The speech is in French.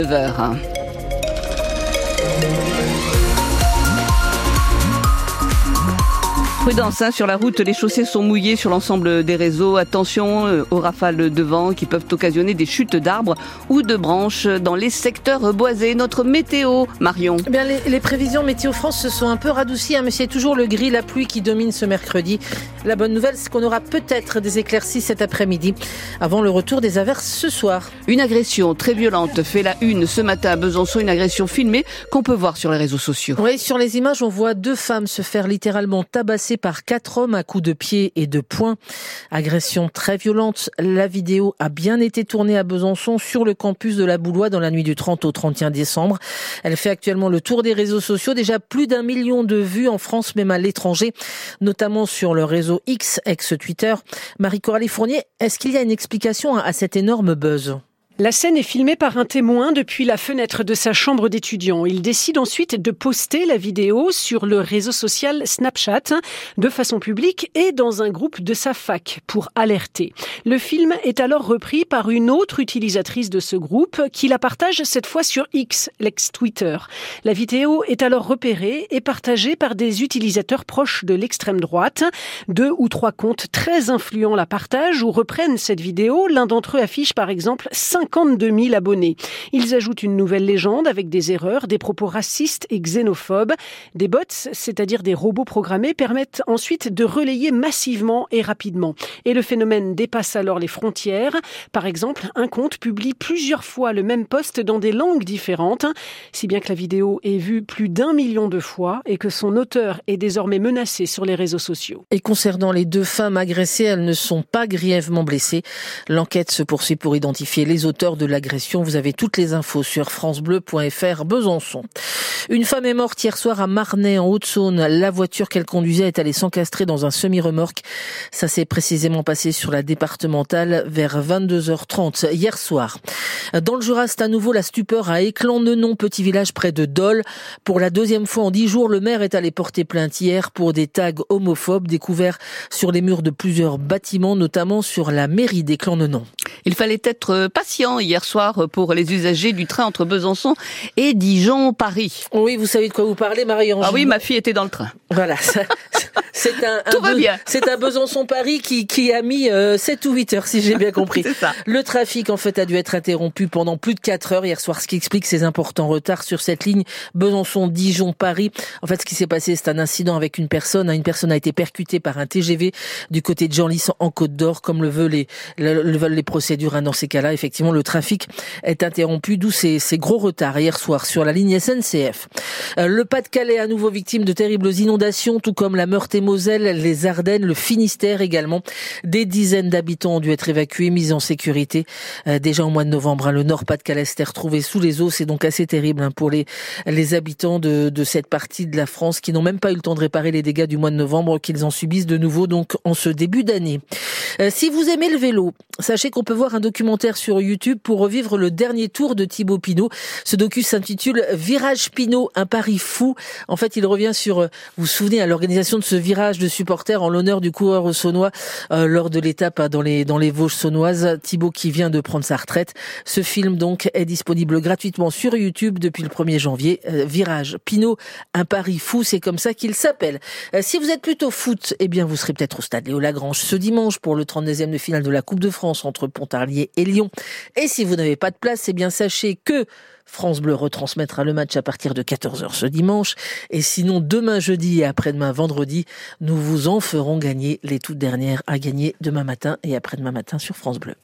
9h. Prudence hein, sur la route, les chaussées sont mouillées sur l'ensemble des réseaux. Attention euh, aux rafales de vent qui peuvent occasionner des chutes d'arbres ou de branches dans les secteurs boisés. Notre météo, Marion. Eh bien, les, les, prévisions météo France se sont un peu radoucies, hein, mais c'est toujours le gris, la pluie qui domine ce mercredi. La bonne nouvelle, c'est qu'on aura peut-être des éclaircies cet après-midi, avant le retour des averses ce soir. Une agression très violente fait la une ce matin à Besançon, une agression filmée qu'on peut voir sur les réseaux sociaux. Oui, sur les images, on voit deux femmes se faire littéralement tabasser par quatre hommes à coups de pied et de poing. Agression très violente. La vidéo a bien été tournée à Besançon sur le campus de la Boulois dans la nuit du 30 au 31 décembre. Elle fait actuellement le tour des réseaux sociaux. Déjà plus d'un million de vues en France, même à l'étranger, notamment sur le réseau X, ex-Twitter. Marie-Coralie Fournier, est-ce qu'il y a une explication à cet énorme buzz? La scène est filmée par un témoin depuis la fenêtre de sa chambre d'étudiant. Il décide ensuite de poster la vidéo sur le réseau social Snapchat de façon publique et dans un groupe de sa fac pour alerter. Le film est alors repris par une autre utilisatrice de ce groupe qui la partage cette fois sur X, l'ex-Twitter. La vidéo est alors repérée et partagée par des utilisateurs proches de l'extrême droite. Deux ou trois comptes très influents la partagent ou reprennent cette vidéo. L'un d'entre eux affiche par exemple 5 52 000 abonnés. Ils ajoutent une nouvelle légende avec des erreurs, des propos racistes et xénophobes. Des bots, c'est-à-dire des robots programmés, permettent ensuite de relayer massivement et rapidement. Et le phénomène dépasse alors les frontières. Par exemple, un compte publie plusieurs fois le même post dans des langues différentes, si bien que la vidéo est vue plus d'un million de fois et que son auteur est désormais menacé sur les réseaux sociaux. Et concernant les deux femmes agressées, elles ne sont pas grièvement blessées. L'enquête se poursuit pour identifier les auteurs de l'agression. Vous avez toutes les infos sur francebleu.fr Besançon. Une femme est morte hier soir à Marnay en Haute-Saône. La voiture qu'elle conduisait est allée s'encastrer dans un semi-remorque. Ça s'est précisément passé sur la départementale vers 22h30 hier soir. Dans le Jura, c'est à nouveau la stupeur à Éclan-Nenon, petit village près de Dole. Pour la deuxième fois en dix jours, le maire est allé porter plainte hier pour des tags homophobes découverts sur les murs de plusieurs bâtiments, notamment sur la mairie d'Éclan-Nenon. Il fallait être patient hier soir pour les usagers du train entre Besançon et Dijon-Paris. Oui, vous savez de quoi vous parlez, Marie-Ange. Ah oui, ma fille était dans le train. Voilà. C'est un, Tout va bien. C'est un Besançon-Paris qui, qui a mis euh, 7 ou 8 heures, si j'ai bien compris. ça. Le trafic, en fait, a dû être interrompu pendant plus de 4 heures hier soir, ce qui explique ces importants retards sur cette ligne Besançon-Dijon-Paris. En fait, ce qui s'est passé, c'est un incident avec une personne. Une personne a été percutée par un TGV du côté de Genlis en Côte d'Or, comme le veulent les, le, le veulent les procédures. Hein. Dans ces cas-là, effectivement, le trafic est interrompu, d'où ces, ces gros retards hier soir sur la ligne SNCF. Euh, le Pas-de-Calais à nouveau victime de terribles inondations, tout comme la Les Ardennes, le Finistère également. Des dizaines d'habitants ont dû être évacués, mis en sécurité. Euh, déjà au mois de novembre, hein, le Nord-Pas-de-Calais s'est retrouvé sous les eaux. C'est donc assez terrible hein, pour les, les habitants de, de cette partie de la France qui n'ont même pas eu le temps de réparer les dégâts du mois de novembre qu'ils en subissent de nouveau donc en ce début d'année. Euh, si vous aimez le vélo, sachez qu'on peut voir un documentaire sur YouTube pour revivre le dernier tour de Thibaut Pinot. Ce docu s'intitule Virage Pinot, un pari fou. En fait, il revient sur, vous vous souvenez, à l'organisation de ce virage de supporters en l'honneur du coureur saunois euh, lors de l'étape dans les, dans les Vosges saunoises. Thibaut qui vient de prendre sa retraite. Ce film, donc, est disponible gratuitement sur YouTube depuis le 1er janvier. Euh, Virage Pinot, un pari fou, c'est comme ça qu'il s'appelle. Euh, si vous êtes plutôt foot, eh bien, vous serez peut-être au stade Léo Lagrange ce dimanche pour le 32e de finale de la Coupe de Entre Pontarlier et Lyon. Et si vous n'avez pas de place, eh bien, sachez que France Bleu retransmettra le match à partir de 14h ce dimanche. Et sinon, demain jeudi et après-demain vendredi, nous vous en ferons gagner les toutes dernières à gagner demain matin et après-demain matin sur France Bleu.